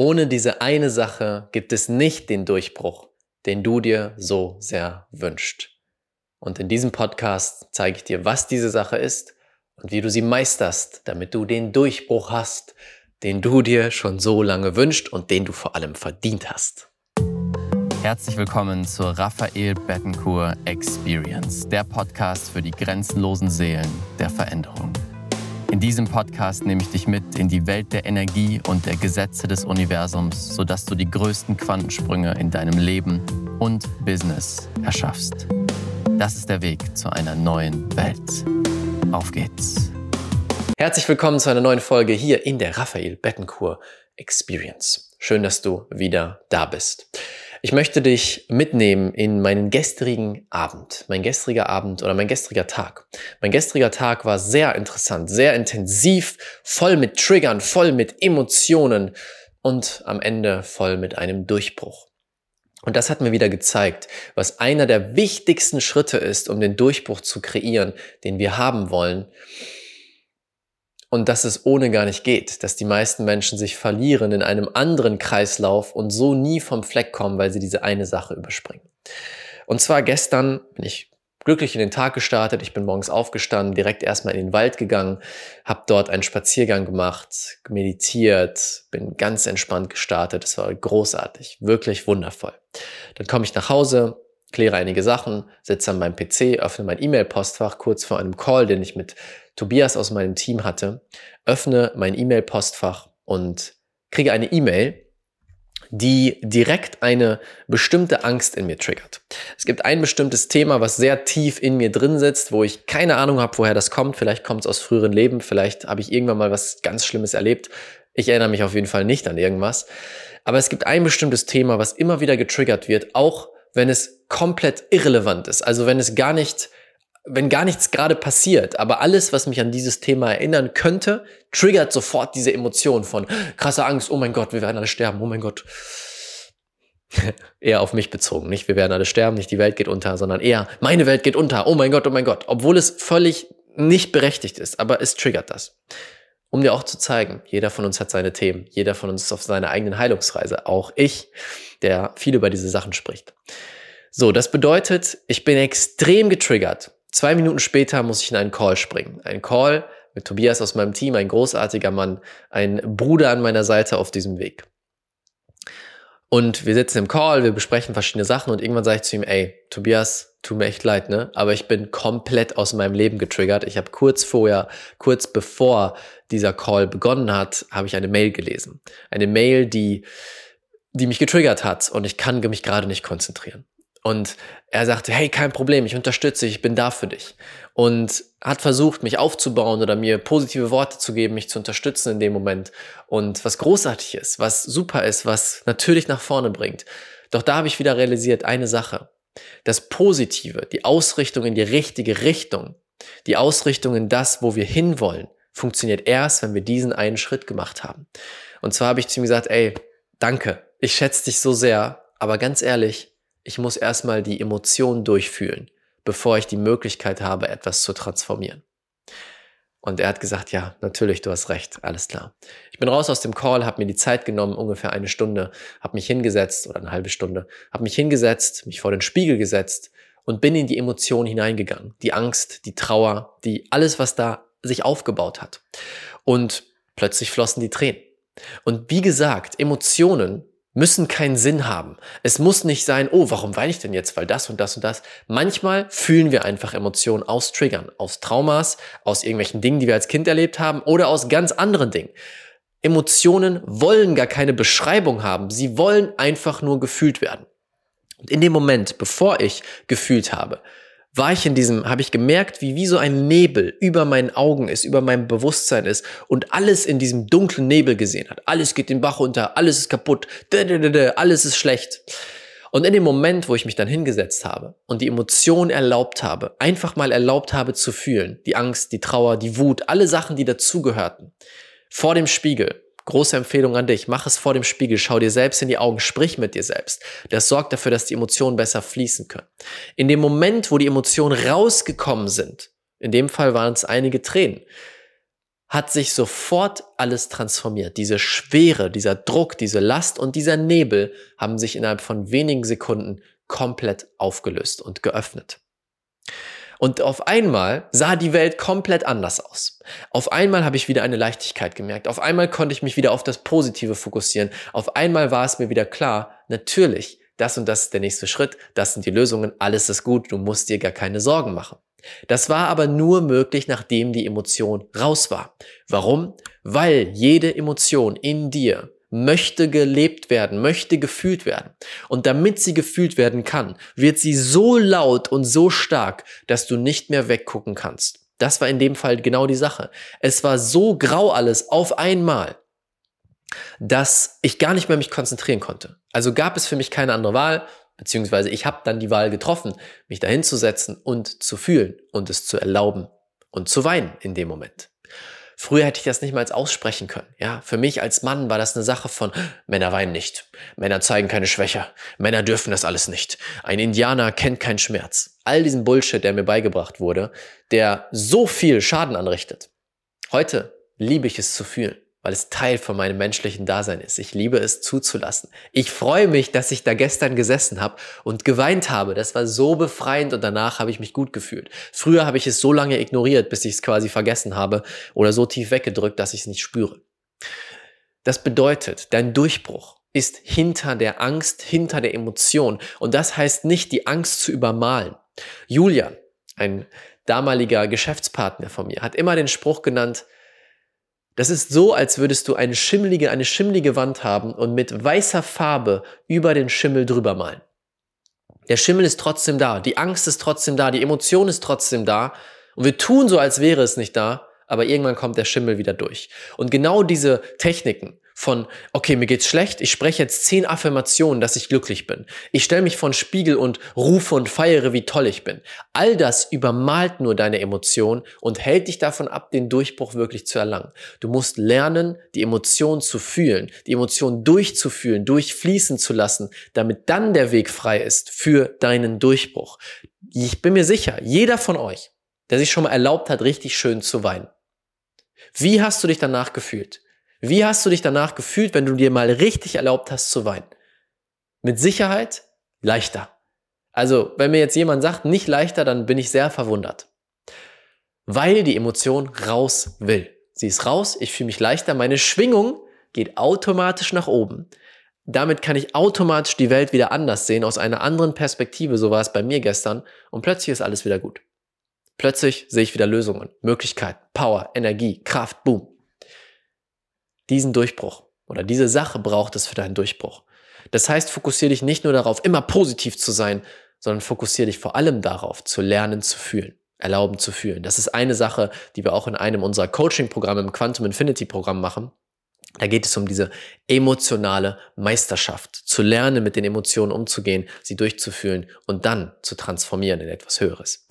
Ohne diese eine Sache gibt es nicht den Durchbruch, den du dir so sehr wünschst. Und in diesem Podcast zeige ich dir, was diese Sache ist und wie du sie meisterst, damit du den Durchbruch hast, den du dir schon so lange wünscht und den du vor allem verdient hast. Herzlich willkommen zur Raphael Bettencourt Experience, der Podcast für die grenzenlosen Seelen der Veränderung. In diesem Podcast nehme ich dich mit in die Welt der Energie und der Gesetze des Universums, sodass du die größten Quantensprünge in deinem Leben und Business erschaffst. Das ist der Weg zu einer neuen Welt. Auf geht's. Herzlich willkommen zu einer neuen Folge hier in der Raphael Bettencourt Experience. Schön, dass du wieder da bist. Ich möchte dich mitnehmen in meinen gestrigen Abend, mein gestriger Abend oder mein gestriger Tag. Mein gestriger Tag war sehr interessant, sehr intensiv, voll mit Triggern, voll mit Emotionen und am Ende voll mit einem Durchbruch. Und das hat mir wieder gezeigt, was einer der wichtigsten Schritte ist, um den Durchbruch zu kreieren, den wir haben wollen und dass es ohne gar nicht geht, dass die meisten Menschen sich verlieren in einem anderen Kreislauf und so nie vom Fleck kommen, weil sie diese eine Sache überspringen. Und zwar gestern bin ich glücklich in den Tag gestartet. Ich bin morgens aufgestanden, direkt erstmal in den Wald gegangen, habe dort einen Spaziergang gemacht, meditiert, bin ganz entspannt gestartet. Es war großartig, wirklich wundervoll. Dann komme ich nach Hause, kläre einige Sachen, sitze an meinem PC, öffne mein E-Mail-Postfach kurz vor einem Call, den ich mit Tobias aus meinem Team hatte, öffne mein E-Mail-Postfach und kriege eine E-Mail, die direkt eine bestimmte Angst in mir triggert. Es gibt ein bestimmtes Thema, was sehr tief in mir drin sitzt, wo ich keine Ahnung habe, woher das kommt. Vielleicht kommt es aus früheren Leben, vielleicht habe ich irgendwann mal was ganz Schlimmes erlebt. Ich erinnere mich auf jeden Fall nicht an irgendwas. Aber es gibt ein bestimmtes Thema, was immer wieder getriggert wird, auch wenn es komplett irrelevant ist. Also wenn es gar nicht wenn gar nichts gerade passiert, aber alles, was mich an dieses Thema erinnern könnte, triggert sofort diese Emotion von krasser Angst, oh mein Gott, wir werden alle sterben, oh mein Gott. eher auf mich bezogen, nicht wir werden alle sterben, nicht die Welt geht unter, sondern eher meine Welt geht unter, oh mein Gott, oh mein Gott, obwohl es völlig nicht berechtigt ist, aber es triggert das. Um dir auch zu zeigen, jeder von uns hat seine Themen, jeder von uns ist auf seiner eigenen Heilungsreise, auch ich, der viel über diese Sachen spricht. So, das bedeutet, ich bin extrem getriggert Zwei Minuten später muss ich in einen Call springen. Ein Call mit Tobias aus meinem Team, ein großartiger Mann, ein Bruder an meiner Seite auf diesem Weg. Und wir sitzen im Call, wir besprechen verschiedene Sachen und irgendwann sage ich zu ihm, ey, Tobias, tut mir echt leid, ne? Aber ich bin komplett aus meinem Leben getriggert. Ich habe kurz vorher, kurz bevor dieser Call begonnen hat, habe ich eine Mail gelesen. Eine Mail, die, die mich getriggert hat und ich kann mich gerade nicht konzentrieren. Und er sagte, hey, kein Problem, ich unterstütze dich, ich bin da für dich. Und hat versucht, mich aufzubauen oder mir positive Worte zu geben, mich zu unterstützen in dem Moment. Und was großartig ist, was super ist, was natürlich nach vorne bringt. Doch da habe ich wieder realisiert, eine Sache. Das Positive, die Ausrichtung in die richtige Richtung, die Ausrichtung in das, wo wir hinwollen, funktioniert erst, wenn wir diesen einen Schritt gemacht haben. Und zwar habe ich zu ihm gesagt, ey, danke, ich schätze dich so sehr, aber ganz ehrlich, ich muss erstmal die Emotionen durchfühlen, bevor ich die Möglichkeit habe, etwas zu transformieren. Und er hat gesagt, ja, natürlich, du hast recht, alles klar. Ich bin raus aus dem Call, habe mir die Zeit genommen, ungefähr eine Stunde, habe mich hingesetzt oder eine halbe Stunde, habe mich hingesetzt, mich vor den Spiegel gesetzt und bin in die Emotionen hineingegangen. Die Angst, die Trauer, die alles, was da sich aufgebaut hat. Und plötzlich flossen die Tränen. Und wie gesagt, Emotionen müssen keinen Sinn haben. Es muss nicht sein, oh, warum weine ich denn jetzt, weil das und das und das. Manchmal fühlen wir einfach Emotionen aus Triggern, aus Traumas, aus irgendwelchen Dingen, die wir als Kind erlebt haben oder aus ganz anderen Dingen. Emotionen wollen gar keine Beschreibung haben, sie wollen einfach nur gefühlt werden. Und in dem Moment, bevor ich gefühlt habe, war ich in diesem, habe ich gemerkt, wie wie so ein Nebel über meinen Augen ist, über meinem Bewusstsein ist und alles in diesem dunklen Nebel gesehen hat. Alles geht den Bach runter, alles ist kaputt, alles ist schlecht. Und in dem Moment, wo ich mich dann hingesetzt habe und die Emotion erlaubt habe, einfach mal erlaubt habe zu fühlen, die Angst, die Trauer, die Wut, alle Sachen, die dazugehörten, vor dem Spiegel, Große Empfehlung an dich. Mach es vor dem Spiegel. Schau dir selbst in die Augen. Sprich mit dir selbst. Das sorgt dafür, dass die Emotionen besser fließen können. In dem Moment, wo die Emotionen rausgekommen sind, in dem Fall waren es einige Tränen, hat sich sofort alles transformiert. Diese Schwere, dieser Druck, diese Last und dieser Nebel haben sich innerhalb von wenigen Sekunden komplett aufgelöst und geöffnet. Und auf einmal sah die Welt komplett anders aus. Auf einmal habe ich wieder eine Leichtigkeit gemerkt. Auf einmal konnte ich mich wieder auf das Positive fokussieren. Auf einmal war es mir wieder klar, natürlich, das und das ist der nächste Schritt, das sind die Lösungen, alles ist gut, du musst dir gar keine Sorgen machen. Das war aber nur möglich, nachdem die Emotion raus war. Warum? Weil jede Emotion in dir möchte gelebt werden, möchte gefühlt werden. Und damit sie gefühlt werden kann, wird sie so laut und so stark, dass du nicht mehr weggucken kannst. Das war in dem Fall genau die Sache. Es war so grau alles auf einmal, dass ich gar nicht mehr mich konzentrieren konnte. Also gab es für mich keine andere Wahl, beziehungsweise ich habe dann die Wahl getroffen, mich dahin zu setzen und zu fühlen und es zu erlauben und zu weinen in dem Moment. Früher hätte ich das nicht mal aussprechen können. Ja, für mich als Mann war das eine Sache von Männer weinen nicht, Männer zeigen keine Schwäche, Männer dürfen das alles nicht. Ein Indianer kennt keinen Schmerz. All diesen Bullshit, der mir beigebracht wurde, der so viel Schaden anrichtet. Heute liebe ich es zu fühlen weil es Teil von meinem menschlichen Dasein ist. Ich liebe es zuzulassen. Ich freue mich, dass ich da gestern gesessen habe und geweint habe. Das war so befreiend und danach habe ich mich gut gefühlt. Früher habe ich es so lange ignoriert, bis ich es quasi vergessen habe oder so tief weggedrückt, dass ich es nicht spüre. Das bedeutet, dein Durchbruch ist hinter der Angst, hinter der Emotion. Und das heißt nicht, die Angst zu übermalen. Julian, ein damaliger Geschäftspartner von mir, hat immer den Spruch genannt, das ist so, als würdest du eine schimmelige, eine schimmelige Wand haben und mit weißer Farbe über den Schimmel drüber malen. Der Schimmel ist trotzdem da, die Angst ist trotzdem da, die Emotion ist trotzdem da und wir tun so, als wäre es nicht da, aber irgendwann kommt der Schimmel wieder durch. Und genau diese Techniken, von, okay, mir geht's schlecht, ich spreche jetzt zehn Affirmationen, dass ich glücklich bin. Ich stelle mich vor den Spiegel und rufe und feiere, wie toll ich bin. All das übermalt nur deine Emotionen und hält dich davon ab, den Durchbruch wirklich zu erlangen. Du musst lernen, die Emotionen zu fühlen, die Emotionen durchzufühlen, durchfließen zu lassen, damit dann der Weg frei ist für deinen Durchbruch. Ich bin mir sicher, jeder von euch, der sich schon mal erlaubt hat, richtig schön zu weinen. Wie hast du dich danach gefühlt? Wie hast du dich danach gefühlt, wenn du dir mal richtig erlaubt hast zu weinen? Mit Sicherheit leichter. Also, wenn mir jetzt jemand sagt, nicht leichter, dann bin ich sehr verwundert. Weil die Emotion raus will. Sie ist raus, ich fühle mich leichter, meine Schwingung geht automatisch nach oben. Damit kann ich automatisch die Welt wieder anders sehen, aus einer anderen Perspektive, so war es bei mir gestern, und plötzlich ist alles wieder gut. Plötzlich sehe ich wieder Lösungen, Möglichkeiten, Power, Energie, Kraft, boom. Diesen Durchbruch oder diese Sache braucht es für deinen Durchbruch. Das heißt, fokussiere dich nicht nur darauf, immer positiv zu sein, sondern fokussiere dich vor allem darauf, zu lernen, zu fühlen, erlauben zu fühlen. Das ist eine Sache, die wir auch in einem unserer Coaching-Programme im Quantum Infinity Programm machen. Da geht es um diese emotionale Meisterschaft, zu lernen, mit den Emotionen umzugehen, sie durchzufühlen und dann zu transformieren in etwas Höheres.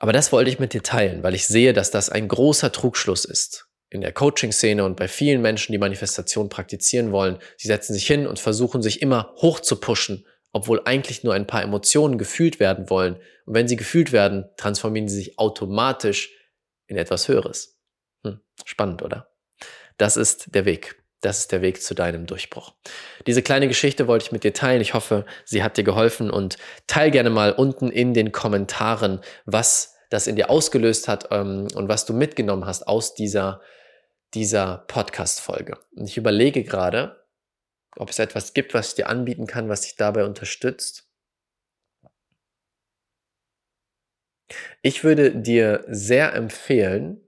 Aber das wollte ich mit dir teilen, weil ich sehe, dass das ein großer Trugschluss ist in der Coaching-Szene und bei vielen Menschen, die Manifestation praktizieren wollen, sie setzen sich hin und versuchen sich immer hoch zu pushen, obwohl eigentlich nur ein paar Emotionen gefühlt werden wollen. Und wenn sie gefühlt werden, transformieren sie sich automatisch in etwas Höheres. Hm, spannend, oder? Das ist der Weg. Das ist der Weg zu deinem Durchbruch. Diese kleine Geschichte wollte ich mit dir teilen. Ich hoffe, sie hat dir geholfen und teil gerne mal unten in den Kommentaren, was das in dir ausgelöst hat ähm, und was du mitgenommen hast aus dieser dieser Podcast-Folge. Und ich überlege gerade, ob es etwas gibt, was ich dir anbieten kann, was dich dabei unterstützt. Ich würde dir sehr empfehlen,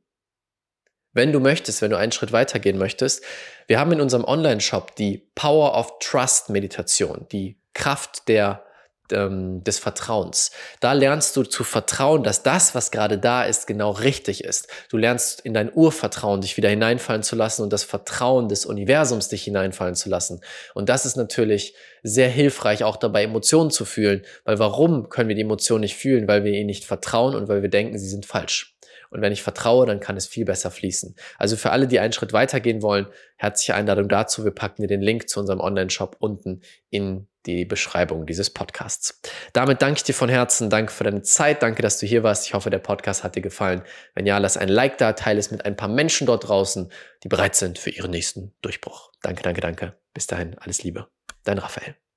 wenn du möchtest, wenn du einen Schritt weitergehen möchtest, wir haben in unserem Online-Shop die Power of Trust Meditation, die Kraft der ähm, des Vertrauens. Da lernst du zu vertrauen, dass das, was gerade da ist, genau richtig ist. Du lernst in dein Urvertrauen dich wieder hineinfallen zu lassen und das Vertrauen des Universums dich hineinfallen zu lassen. Und das ist natürlich sehr hilfreich, auch dabei Emotionen zu fühlen. Weil warum können wir die Emotionen nicht fühlen? Weil wir ihnen nicht vertrauen und weil wir denken, sie sind falsch. Und wenn ich vertraue, dann kann es viel besser fließen. Also für alle, die einen Schritt weitergehen wollen, herzliche Einladung dazu. Wir packen dir den Link zu unserem Online-Shop unten in die Beschreibung dieses Podcasts. Damit danke ich dir von Herzen, danke für deine Zeit, danke, dass du hier warst. Ich hoffe, der Podcast hat dir gefallen. Wenn ja, lass ein Like da, teile es mit ein paar Menschen dort draußen, die bereit sind für ihren nächsten Durchbruch. Danke, danke, danke. Bis dahin, alles Liebe. Dein Raphael.